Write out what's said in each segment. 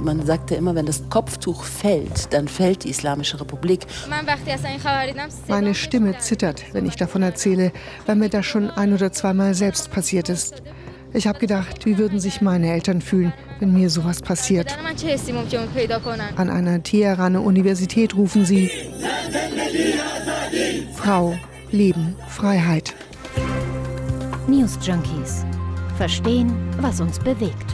Man sagte immer, wenn das Kopftuch fällt, dann fällt die Islamische Republik. Meine Stimme zittert, wenn ich davon erzähle, weil mir das schon ein oder zweimal selbst passiert ist. Ich habe gedacht, wie würden sich meine Eltern fühlen, wenn mir sowas passiert. An einer Teheraner Universität rufen sie Frau, Leben, Freiheit. News Junkies. Verstehen, was uns bewegt.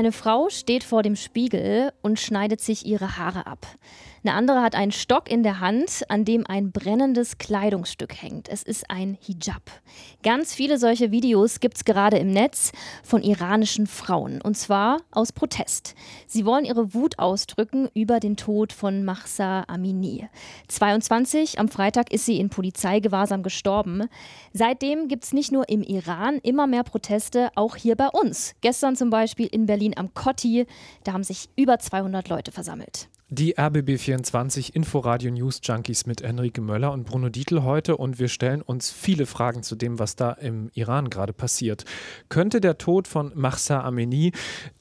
Eine Frau steht vor dem Spiegel und schneidet sich ihre Haare ab. Eine andere hat einen Stock in der Hand, an dem ein brennendes Kleidungsstück hängt. Es ist ein Hijab. Ganz viele solche Videos gibt es gerade im Netz von iranischen Frauen. Und zwar aus Protest. Sie wollen ihre Wut ausdrücken über den Tod von Mahsa Amini. 22, am Freitag ist sie in Polizeigewahrsam gestorben. Seitdem gibt es nicht nur im Iran immer mehr Proteste, auch hier bei uns. Gestern zum Beispiel in Berlin am Kotti. Da haben sich über 200 Leute versammelt. Die RBB24 Inforadio News Junkies mit Enrique Möller und Bruno Dietl heute und wir stellen uns viele Fragen zu dem, was da im Iran gerade passiert. Könnte der Tod von Mahsa Amini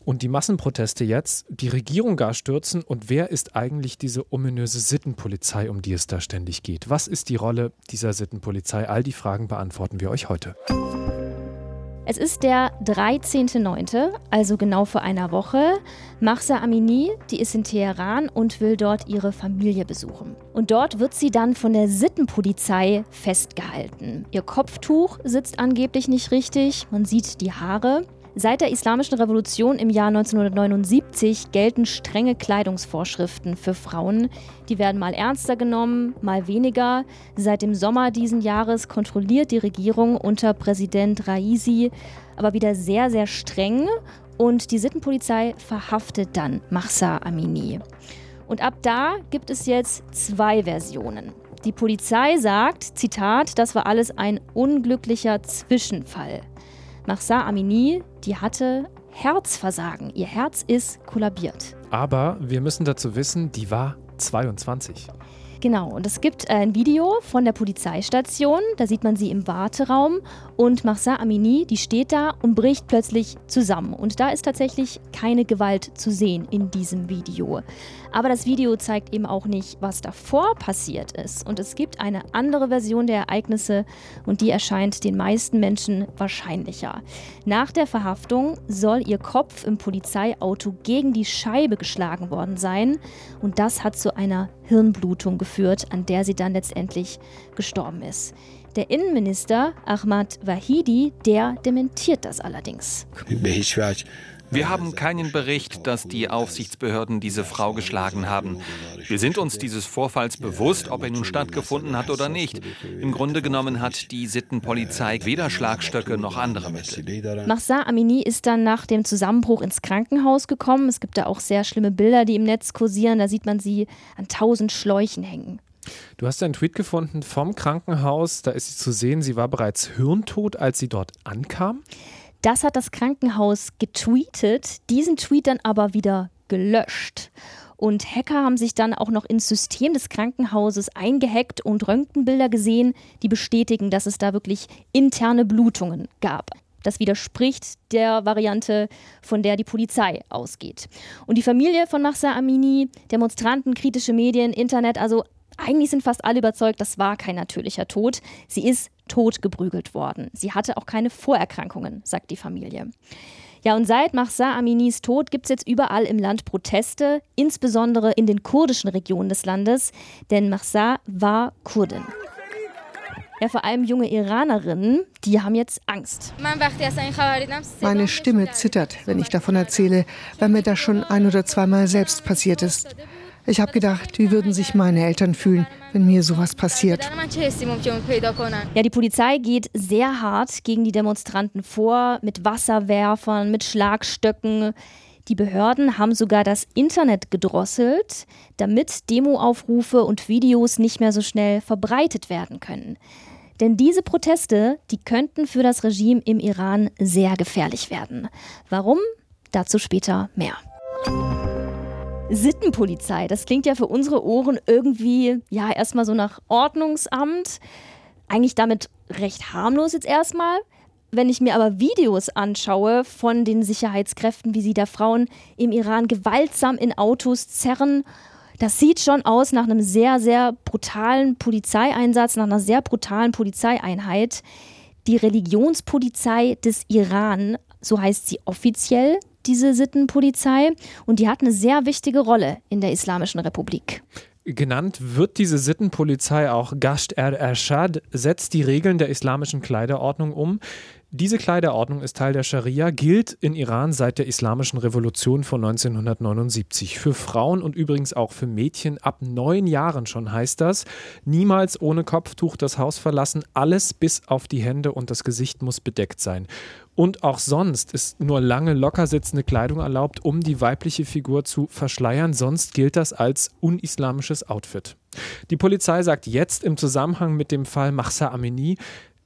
und die Massenproteste jetzt die Regierung gar stürzen und wer ist eigentlich diese ominöse Sittenpolizei, um die es da ständig geht? Was ist die Rolle dieser Sittenpolizei? All die Fragen beantworten wir euch heute. Es ist der 13.09., also genau vor einer Woche. Mahsa Amini, die ist in Teheran und will dort ihre Familie besuchen. Und dort wird sie dann von der Sittenpolizei festgehalten. Ihr Kopftuch sitzt angeblich nicht richtig, man sieht die Haare. Seit der Islamischen Revolution im Jahr 1979 gelten strenge Kleidungsvorschriften für Frauen. Die werden mal ernster genommen, mal weniger. Seit dem Sommer diesen Jahres kontrolliert die Regierung unter Präsident Raisi aber wieder sehr, sehr streng und die Sittenpolizei verhaftet dann Mahsa Amini. Und ab da gibt es jetzt zwei Versionen. Die Polizei sagt, Zitat, das war alles ein unglücklicher Zwischenfall. Mahsa Amini, die hatte Herzversagen. Ihr Herz ist kollabiert. Aber wir müssen dazu wissen, die war 22. Genau, und es gibt ein Video von der Polizeistation, da sieht man sie im Warteraum und Mahsa Amini, die steht da und bricht plötzlich zusammen. Und da ist tatsächlich keine Gewalt zu sehen in diesem Video. Aber das Video zeigt eben auch nicht, was davor passiert ist. Und es gibt eine andere Version der Ereignisse und die erscheint den meisten Menschen wahrscheinlicher. Nach der Verhaftung soll ihr Kopf im Polizeiauto gegen die Scheibe geschlagen worden sein. Und das hat zu einer Hirnblutung geführt, an der sie dann letztendlich gestorben ist. Der Innenminister Ahmad Wahidi, der dementiert das allerdings. Wir haben keinen Bericht, dass die Aufsichtsbehörden diese Frau geschlagen haben. Wir sind uns dieses Vorfalls bewusst, ob er nun stattgefunden hat oder nicht. Im Grunde genommen hat die Sittenpolizei weder Schlagstöcke noch andere Mittel. Mahsa Amini ist dann nach dem Zusammenbruch ins Krankenhaus gekommen. Es gibt da auch sehr schlimme Bilder, die im Netz kursieren. Da sieht man sie an tausend Schläuchen hängen. Du hast einen Tweet gefunden vom Krankenhaus. Da ist sie zu sehen. Sie war bereits hirntot, als sie dort ankam. Das hat das Krankenhaus getweetet, diesen Tweet dann aber wieder gelöscht. Und Hacker haben sich dann auch noch ins System des Krankenhauses eingehackt und Röntgenbilder gesehen, die bestätigen, dass es da wirklich interne Blutungen gab. Das widerspricht der Variante, von der die Polizei ausgeht. Und die Familie von Mahsa Amini, Demonstranten, kritische Medien, Internet, also eigentlich sind fast alle überzeugt, das war kein natürlicher Tod. Sie ist totgeprügelt worden. Sie hatte auch keine Vorerkrankungen, sagt die Familie. Ja, und seit Mahsa Aminis Tod gibt es jetzt überall im Land Proteste, insbesondere in den kurdischen Regionen des Landes, denn Mahsa war Kurdin. Ja, vor allem junge Iranerinnen, die haben jetzt Angst. Meine Stimme zittert, wenn ich davon erzähle, weil mir das schon ein oder zweimal selbst passiert ist. Ich habe gedacht, wie würden sich meine Eltern fühlen, wenn mir sowas passiert. Ja, die Polizei geht sehr hart gegen die Demonstranten vor, mit Wasserwerfern, mit Schlagstöcken. Die Behörden haben sogar das Internet gedrosselt, damit Demoaufrufe und Videos nicht mehr so schnell verbreitet werden können. Denn diese Proteste, die könnten für das Regime im Iran sehr gefährlich werden. Warum? Dazu später mehr. Sittenpolizei, das klingt ja für unsere Ohren irgendwie, ja, erstmal so nach Ordnungsamt. Eigentlich damit recht harmlos jetzt erstmal. Wenn ich mir aber Videos anschaue von den Sicherheitskräften, wie sie da Frauen im Iran gewaltsam in Autos zerren, das sieht schon aus nach einem sehr, sehr brutalen Polizeieinsatz, nach einer sehr brutalen Polizeieinheit. Die Religionspolizei des Iran, so heißt sie offiziell, diese Sittenpolizei, und die hat eine sehr wichtige Rolle in der Islamischen Republik. Genannt wird diese Sittenpolizei auch Gasht er-Ershad, setzt die Regeln der islamischen Kleiderordnung um. Diese Kleiderordnung ist Teil der Scharia, gilt in Iran seit der Islamischen Revolution von 1979. Für Frauen und übrigens auch für Mädchen ab neun Jahren schon heißt das, niemals ohne Kopftuch das Haus verlassen, alles bis auf die Hände und das Gesicht muss bedeckt sein. Und auch sonst ist nur lange locker sitzende Kleidung erlaubt, um die weibliche Figur zu verschleiern, sonst gilt das als unislamisches Outfit. Die Polizei sagt jetzt im Zusammenhang mit dem Fall Mahsa Amini,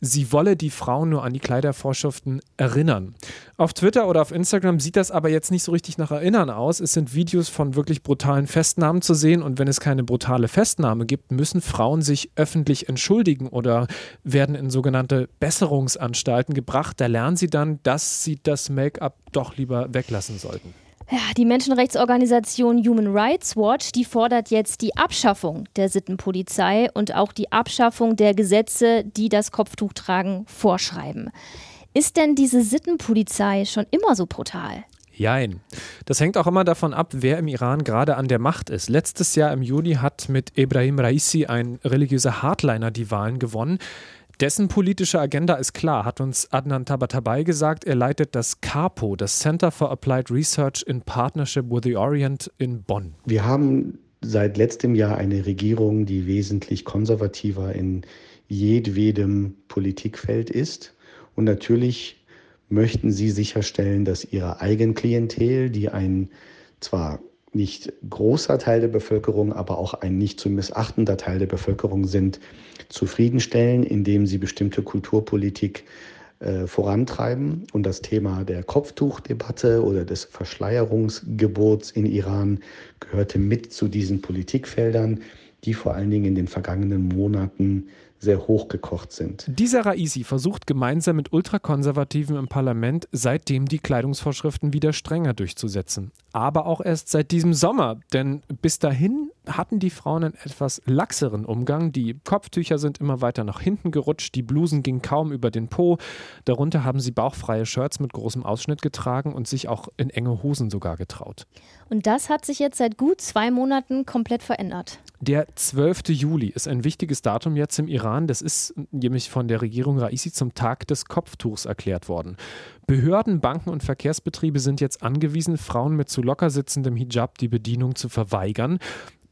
sie wolle die Frauen nur an die Kleidervorschriften erinnern. Auf Twitter oder auf Instagram sieht das aber jetzt nicht so richtig nach Erinnern aus. Es sind Videos von wirklich brutalen Festnahmen zu sehen und wenn es keine brutale Festnahme gibt, müssen Frauen sich öffentlich entschuldigen oder werden in sogenannte Besserungsanstalten gebracht. Da lernen sie dann, dass sie das Make-up doch lieber weglassen sollten. Ja, die Menschenrechtsorganisation Human Rights Watch, die fordert jetzt die Abschaffung der Sittenpolizei und auch die Abschaffung der Gesetze, die das Kopftuchtragen vorschreiben. Ist denn diese Sittenpolizei schon immer so brutal? Jein. Das hängt auch immer davon ab, wer im Iran gerade an der Macht ist. Letztes Jahr im Juni hat mit Ebrahim Raisi ein religiöser Hardliner die Wahlen gewonnen. Dessen politische Agenda ist klar, hat uns Adnan Tabatabai gesagt. Er leitet das CAPO, das Center for Applied Research in Partnership with the Orient in Bonn. Wir haben seit letztem Jahr eine Regierung, die wesentlich konservativer in jedwedem Politikfeld ist. Und natürlich möchten sie sicherstellen, dass ihre Eigenklientel, die ein zwar nicht großer Teil der Bevölkerung, aber auch ein nicht zu missachtender Teil der Bevölkerung sind, zufriedenstellen, indem sie bestimmte Kulturpolitik äh, vorantreiben. Und das Thema der Kopftuchdebatte oder des Verschleierungsgebots in Iran gehörte mit zu diesen Politikfeldern, die vor allen Dingen in den vergangenen Monaten sehr hochgekocht sind. Dieser Raisi versucht gemeinsam mit Ultrakonservativen im Parlament seitdem die Kleidungsvorschriften wieder strenger durchzusetzen. Aber auch erst seit diesem Sommer, denn bis dahin hatten die Frauen einen etwas laxeren Umgang. Die Kopftücher sind immer weiter nach hinten gerutscht, die Blusen gingen kaum über den Po. Darunter haben sie bauchfreie Shirts mit großem Ausschnitt getragen und sich auch in enge Hosen sogar getraut. Und das hat sich jetzt seit gut zwei Monaten komplett verändert. Der 12. Juli ist ein wichtiges Datum jetzt im Iran. Das ist nämlich von der Regierung Raisi zum Tag des Kopftuchs erklärt worden. Behörden, Banken und Verkehrsbetriebe sind jetzt angewiesen, Frauen mit zu locker sitzendem Hijab die Bedienung zu verweigern.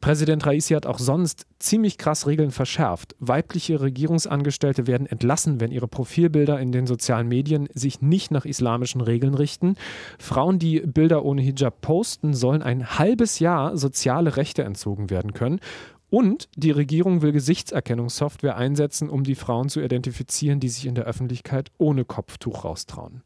Präsident Raisi hat auch sonst ziemlich krass Regeln verschärft. Weibliche Regierungsangestellte werden entlassen, wenn ihre Profilbilder in den sozialen Medien sich nicht nach islamischen Regeln richten. Frauen, die Bilder ohne Hijab posten, sollen ein halbes Jahr soziale Rechte entzogen werden können. Und die Regierung will Gesichtserkennungssoftware einsetzen, um die Frauen zu identifizieren, die sich in der Öffentlichkeit ohne Kopftuch raustrauen.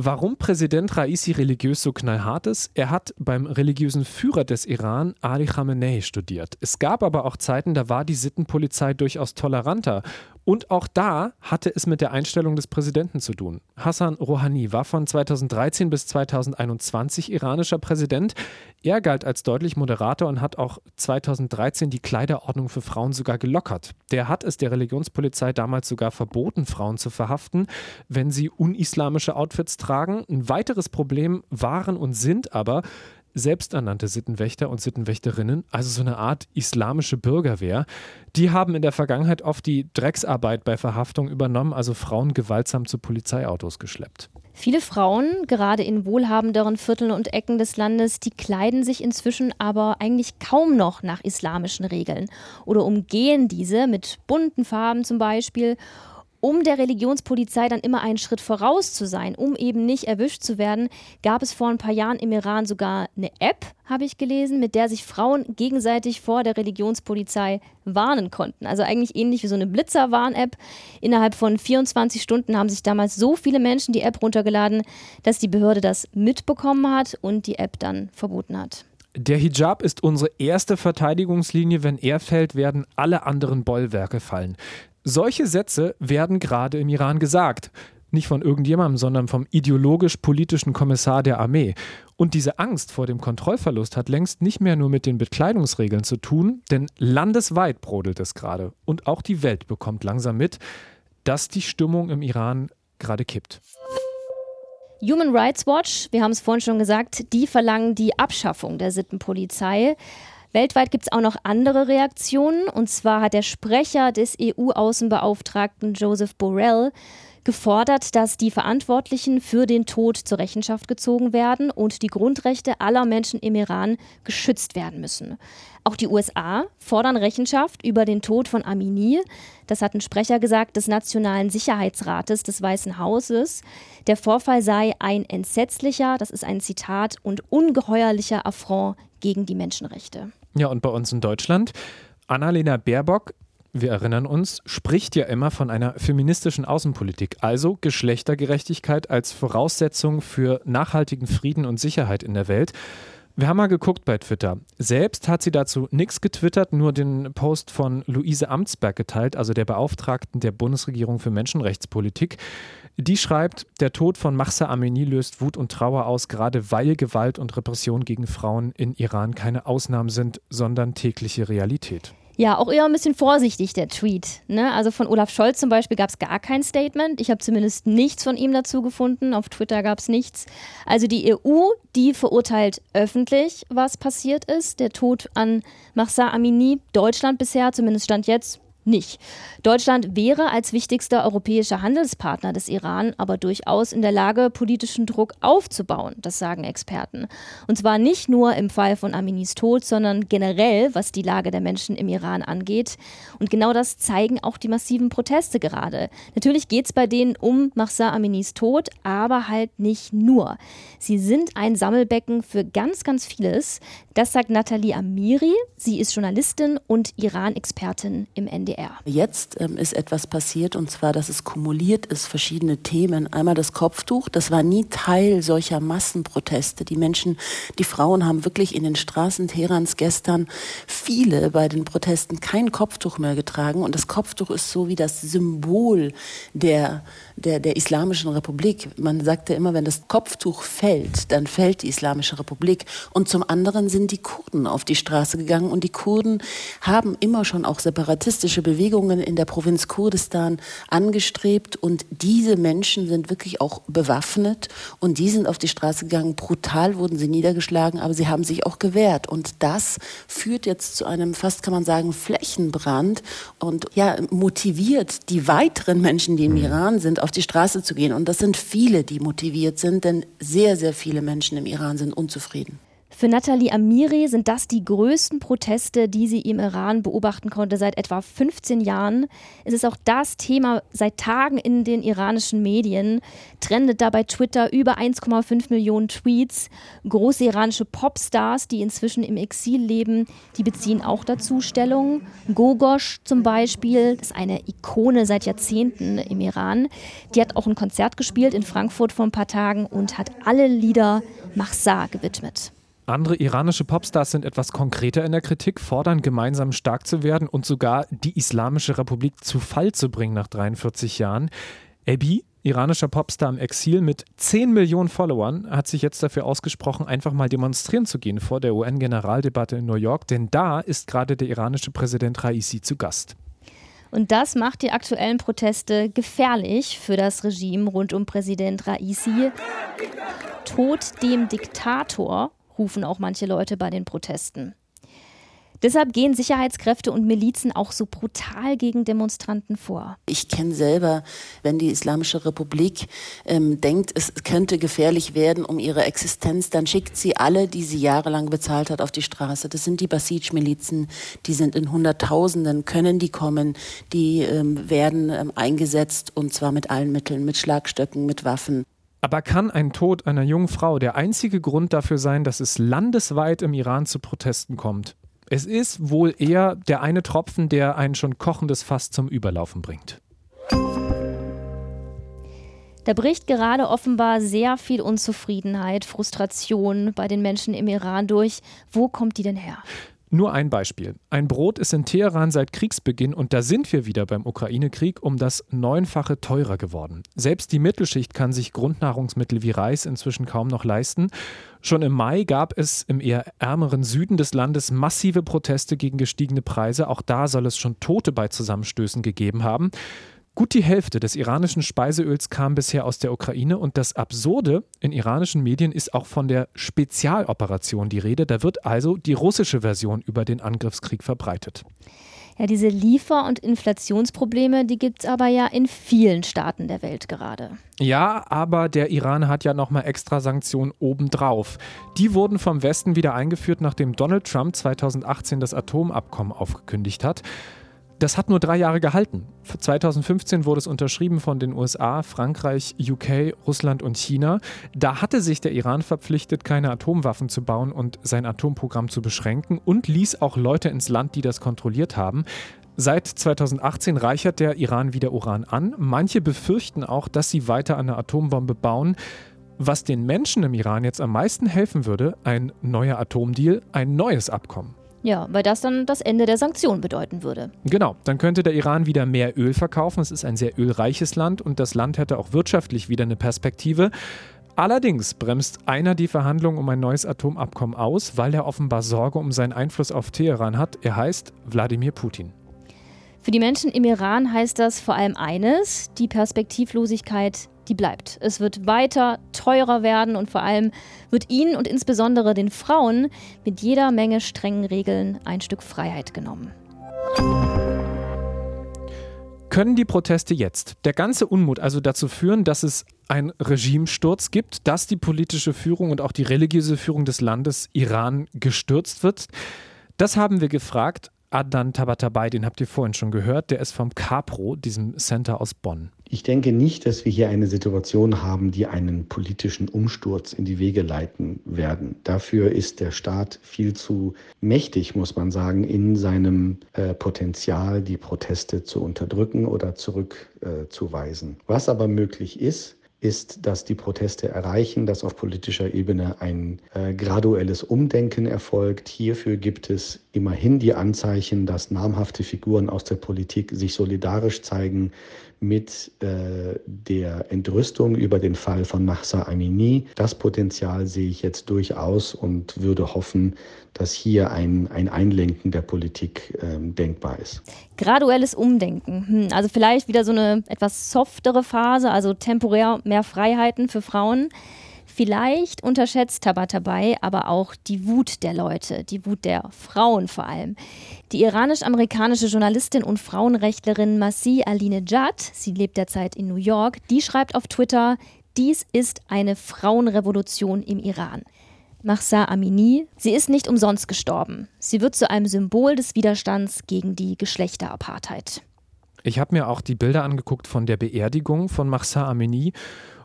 Warum Präsident Raisi religiös so knallhart ist? Er hat beim religiösen Führer des Iran, Ali Khamenei, studiert. Es gab aber auch Zeiten, da war die Sittenpolizei durchaus toleranter und auch da hatte es mit der Einstellung des Präsidenten zu tun. Hassan Rouhani war von 2013 bis 2021 iranischer Präsident. Er galt als deutlich moderater und hat auch 2013 die Kleiderordnung für Frauen sogar gelockert. Der hat es der Religionspolizei damals sogar verboten, Frauen zu verhaften, wenn sie unislamische Outfits tragen. Ein weiteres Problem waren und sind aber, selbsternannte Sittenwächter und Sittenwächterinnen, also so eine Art islamische Bürgerwehr, die haben in der Vergangenheit oft die Drecksarbeit bei Verhaftung übernommen, also Frauen gewaltsam zu Polizeiautos geschleppt. Viele Frauen, gerade in wohlhabenderen Vierteln und Ecken des Landes, die kleiden sich inzwischen aber eigentlich kaum noch nach islamischen Regeln oder umgehen diese mit bunten Farben zum Beispiel um der Religionspolizei dann immer einen Schritt voraus zu sein, um eben nicht erwischt zu werden, gab es vor ein paar Jahren im Iran sogar eine App, habe ich gelesen, mit der sich Frauen gegenseitig vor der Religionspolizei warnen konnten. Also eigentlich ähnlich wie so eine Blitzerwarn-App. Innerhalb von 24 Stunden haben sich damals so viele Menschen die App runtergeladen, dass die Behörde das mitbekommen hat und die App dann verboten hat. Der Hijab ist unsere erste Verteidigungslinie. Wenn er fällt, werden alle anderen Bollwerke fallen. Solche Sätze werden gerade im Iran gesagt. nicht von irgendjemandem, sondern vom ideologisch-politischen Kommissar der Armee. Und diese Angst vor dem Kontrollverlust hat längst nicht mehr nur mit den Bekleidungsregeln zu tun, denn landesweit brodelt es gerade. Und auch die Welt bekommt langsam mit, dass die Stimmung im Iran gerade kippt. Human Rights Watch, wir haben es vorhin schon gesagt, die verlangen die Abschaffung der Sittenpolizei. Weltweit gibt es auch noch andere Reaktionen. Und zwar hat der Sprecher des EU-Außenbeauftragten Joseph Borrell gefordert, dass die Verantwortlichen für den Tod zur Rechenschaft gezogen werden und die Grundrechte aller Menschen im Iran geschützt werden müssen. Auch die USA fordern Rechenschaft über den Tod von Amini. Das hat ein Sprecher gesagt des Nationalen Sicherheitsrates des Weißen Hauses. Der Vorfall sei ein entsetzlicher, das ist ein Zitat, und ungeheuerlicher Affront gegen die Menschenrechte. Ja, und bei uns in Deutschland, Annalena Baerbock wir erinnern uns, spricht ja immer von einer feministischen Außenpolitik, also Geschlechtergerechtigkeit als Voraussetzung für nachhaltigen Frieden und Sicherheit in der Welt. Wir haben mal geguckt bei Twitter. Selbst hat sie dazu nichts getwittert, nur den Post von Luise Amtsberg geteilt, also der Beauftragten der Bundesregierung für Menschenrechtspolitik. Die schreibt, der Tod von Mahsa Amini löst Wut und Trauer aus, gerade weil Gewalt und Repression gegen Frauen in Iran keine Ausnahmen sind, sondern tägliche Realität. Ja, auch eher ein bisschen vorsichtig, der Tweet. Ne? Also von Olaf Scholz zum Beispiel gab es gar kein Statement. Ich habe zumindest nichts von ihm dazu gefunden. Auf Twitter gab es nichts. Also die EU, die verurteilt öffentlich, was passiert ist. Der Tod an Mahsa Amini. Deutschland bisher, zumindest stand jetzt, nicht. Deutschland wäre als wichtigster europäischer Handelspartner des Iran aber durchaus in der Lage, politischen Druck aufzubauen, das sagen Experten. Und zwar nicht nur im Fall von Aminis Tod, sondern generell, was die Lage der Menschen im Iran angeht. Und genau das zeigen auch die massiven Proteste gerade. Natürlich geht es bei denen um Mahsa Aminis Tod, aber halt nicht nur. Sie sind ein Sammelbecken für ganz, ganz vieles. Das sagt Nathalie Amiri. Sie ist Journalistin und Iran-Expertin im NDR. DDR. Jetzt ähm, ist etwas passiert und zwar, dass es kumuliert ist, verschiedene Themen. Einmal das Kopftuch, das war nie Teil solcher Massenproteste. Die Menschen, die Frauen haben wirklich in den Straßen Teherans gestern viele bei den Protesten kein Kopftuch mehr getragen und das Kopftuch ist so wie das Symbol der, der, der Islamischen Republik. Man sagte immer, wenn das Kopftuch fällt, dann fällt die Islamische Republik. Und zum anderen sind die Kurden auf die Straße gegangen und die Kurden haben immer schon auch separatistische Bewegungen in der Provinz Kurdistan angestrebt und diese Menschen sind wirklich auch bewaffnet und die sind auf die Straße gegangen. Brutal wurden sie niedergeschlagen, aber sie haben sich auch gewehrt und das führt jetzt zu einem fast kann man sagen Flächenbrand und ja motiviert die weiteren Menschen, die im mhm. Iran sind, auf die Straße zu gehen und das sind viele, die motiviert sind, denn sehr sehr viele Menschen im Iran sind unzufrieden. Für Nathalie Amiri sind das die größten Proteste, die sie im Iran beobachten konnte seit etwa 15 Jahren. Es ist auch das Thema seit Tagen in den iranischen Medien. Trendet da bei Twitter über 1,5 Millionen Tweets. Große iranische Popstars, die inzwischen im Exil leben, die beziehen auch dazu Stellung. Gogosh zum Beispiel, ist eine Ikone seit Jahrzehnten im Iran. Die hat auch ein Konzert gespielt in Frankfurt vor ein paar Tagen und hat alle Lieder Mahsa gewidmet. Andere iranische Popstars sind etwas konkreter in der Kritik, fordern gemeinsam stark zu werden und sogar die Islamische Republik zu Fall zu bringen nach 43 Jahren. Ebi, iranischer Popstar im Exil mit 10 Millionen Followern, hat sich jetzt dafür ausgesprochen, einfach mal demonstrieren zu gehen vor der UN-Generaldebatte in New York, denn da ist gerade der iranische Präsident Raisi zu Gast. Und das macht die aktuellen Proteste gefährlich für das Regime rund um Präsident Raisi. Tod dem Diktator rufen auch manche Leute bei den Protesten. Deshalb gehen Sicherheitskräfte und Milizen auch so brutal gegen Demonstranten vor. Ich kenne selber, wenn die Islamische Republik ähm, denkt, es könnte gefährlich werden um ihre Existenz, dann schickt sie alle, die sie jahrelang bezahlt hat, auf die Straße. Das sind die Basij-Milizen, die sind in Hunderttausenden, können die kommen, die ähm, werden ähm, eingesetzt und zwar mit allen Mitteln, mit Schlagstöcken, mit Waffen. Aber kann ein Tod einer jungen Frau der einzige Grund dafür sein, dass es landesweit im Iran zu Protesten kommt? Es ist wohl eher der eine Tropfen, der ein schon kochendes Fass zum Überlaufen bringt. Da bricht gerade offenbar sehr viel Unzufriedenheit, Frustration bei den Menschen im Iran durch. Wo kommt die denn her? Nur ein Beispiel. Ein Brot ist in Teheran seit Kriegsbeginn und da sind wir wieder beim Ukraine-Krieg um das Neunfache teurer geworden. Selbst die Mittelschicht kann sich Grundnahrungsmittel wie Reis inzwischen kaum noch leisten. Schon im Mai gab es im eher ärmeren Süden des Landes massive Proteste gegen gestiegene Preise. Auch da soll es schon Tote bei Zusammenstößen gegeben haben. Gut die Hälfte des iranischen Speiseöls kam bisher aus der Ukraine und das Absurde in iranischen Medien ist auch von der Spezialoperation die Rede. Da wird also die russische Version über den Angriffskrieg verbreitet. Ja, diese Liefer- und Inflationsprobleme, die gibt es aber ja in vielen Staaten der Welt gerade. Ja, aber der Iran hat ja nochmal extra Sanktionen obendrauf. Die wurden vom Westen wieder eingeführt, nachdem Donald Trump 2018 das Atomabkommen aufgekündigt hat. Das hat nur drei Jahre gehalten. 2015 wurde es unterschrieben von den USA, Frankreich, UK, Russland und China. Da hatte sich der Iran verpflichtet, keine Atomwaffen zu bauen und sein Atomprogramm zu beschränken und ließ auch Leute ins Land, die das kontrolliert haben. Seit 2018 reichert der Iran wieder Uran an. Manche befürchten auch, dass sie weiter eine Atombombe bauen. Was den Menschen im Iran jetzt am meisten helfen würde, ein neuer Atomdeal, ein neues Abkommen. Ja, weil das dann das Ende der Sanktionen bedeuten würde. Genau, dann könnte der Iran wieder mehr Öl verkaufen. Es ist ein sehr ölreiches Land und das Land hätte auch wirtschaftlich wieder eine Perspektive. Allerdings bremst einer die Verhandlungen um ein neues Atomabkommen aus, weil er offenbar Sorge um seinen Einfluss auf Teheran hat. Er heißt Wladimir Putin. Für die Menschen im Iran heißt das vor allem eines, die Perspektivlosigkeit die bleibt. Es wird weiter teurer werden und vor allem wird ihnen und insbesondere den Frauen mit jeder Menge strengen Regeln ein Stück Freiheit genommen. Können die Proteste jetzt, der ganze Unmut also dazu führen, dass es einen Regimesturz gibt, dass die politische Führung und auch die religiöse Führung des Landes Iran gestürzt wird? Das haben wir gefragt. Adnan Tabatabai, den habt ihr vorhin schon gehört, der ist vom CAPRO, diesem Center aus Bonn. Ich denke nicht, dass wir hier eine Situation haben, die einen politischen Umsturz in die Wege leiten werden. Dafür ist der Staat viel zu mächtig, muss man sagen, in seinem äh, Potenzial, die Proteste zu unterdrücken oder zurückzuweisen. Äh, Was aber möglich ist, ist, dass die Proteste erreichen, dass auf politischer Ebene ein äh, graduelles Umdenken erfolgt. Hierfür gibt es immerhin die Anzeichen, dass namhafte Figuren aus der Politik sich solidarisch zeigen mit äh, der Entrüstung über den Fall von Mahsa Amini. Das Potenzial sehe ich jetzt durchaus und würde hoffen, dass hier ein, ein Einlenken der Politik äh, denkbar ist. Graduelles Umdenken. Hm, also vielleicht wieder so eine etwas softere Phase, also temporär mehr Freiheiten für Frauen. Vielleicht unterschätzt Tabatabai aber auch die Wut der Leute, die Wut der Frauen vor allem. Die iranisch-amerikanische Journalistin und Frauenrechtlerin Masih Alinejad, sie lebt derzeit in New York, die schreibt auf Twitter, dies ist eine Frauenrevolution im Iran. Mahsa Amini, sie ist nicht umsonst gestorben. Sie wird zu einem Symbol des Widerstands gegen die Geschlechterapartheid. Ich habe mir auch die Bilder angeguckt von der Beerdigung von Mahsa Amini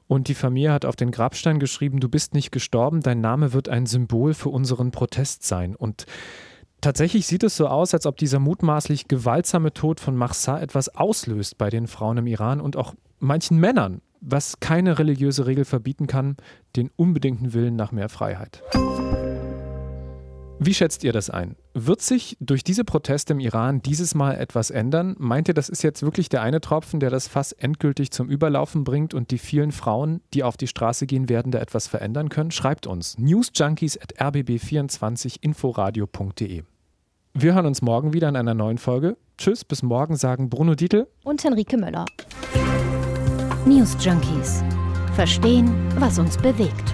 und die Familie hat auf den Grabstein geschrieben, du bist nicht gestorben, dein Name wird ein Symbol für unseren Protest sein. Und tatsächlich sieht es so aus, als ob dieser mutmaßlich gewaltsame Tod von Mahsa etwas auslöst bei den Frauen im Iran und auch manchen Männern, was keine religiöse Regel verbieten kann, den unbedingten Willen nach mehr Freiheit. Wie schätzt ihr das ein? Wird sich durch diese Proteste im Iran dieses Mal etwas ändern? Meint ihr, das ist jetzt wirklich der eine Tropfen, der das Fass endgültig zum Überlaufen bringt und die vielen Frauen, die auf die Straße gehen werden, da etwas verändern können? Schreibt uns newsjunkies at rbb24inforadio.de. Wir hören uns morgen wieder in einer neuen Folge. Tschüss, bis morgen sagen Bruno Dietl und Henrike Möller. News Junkies. Verstehen, was uns bewegt.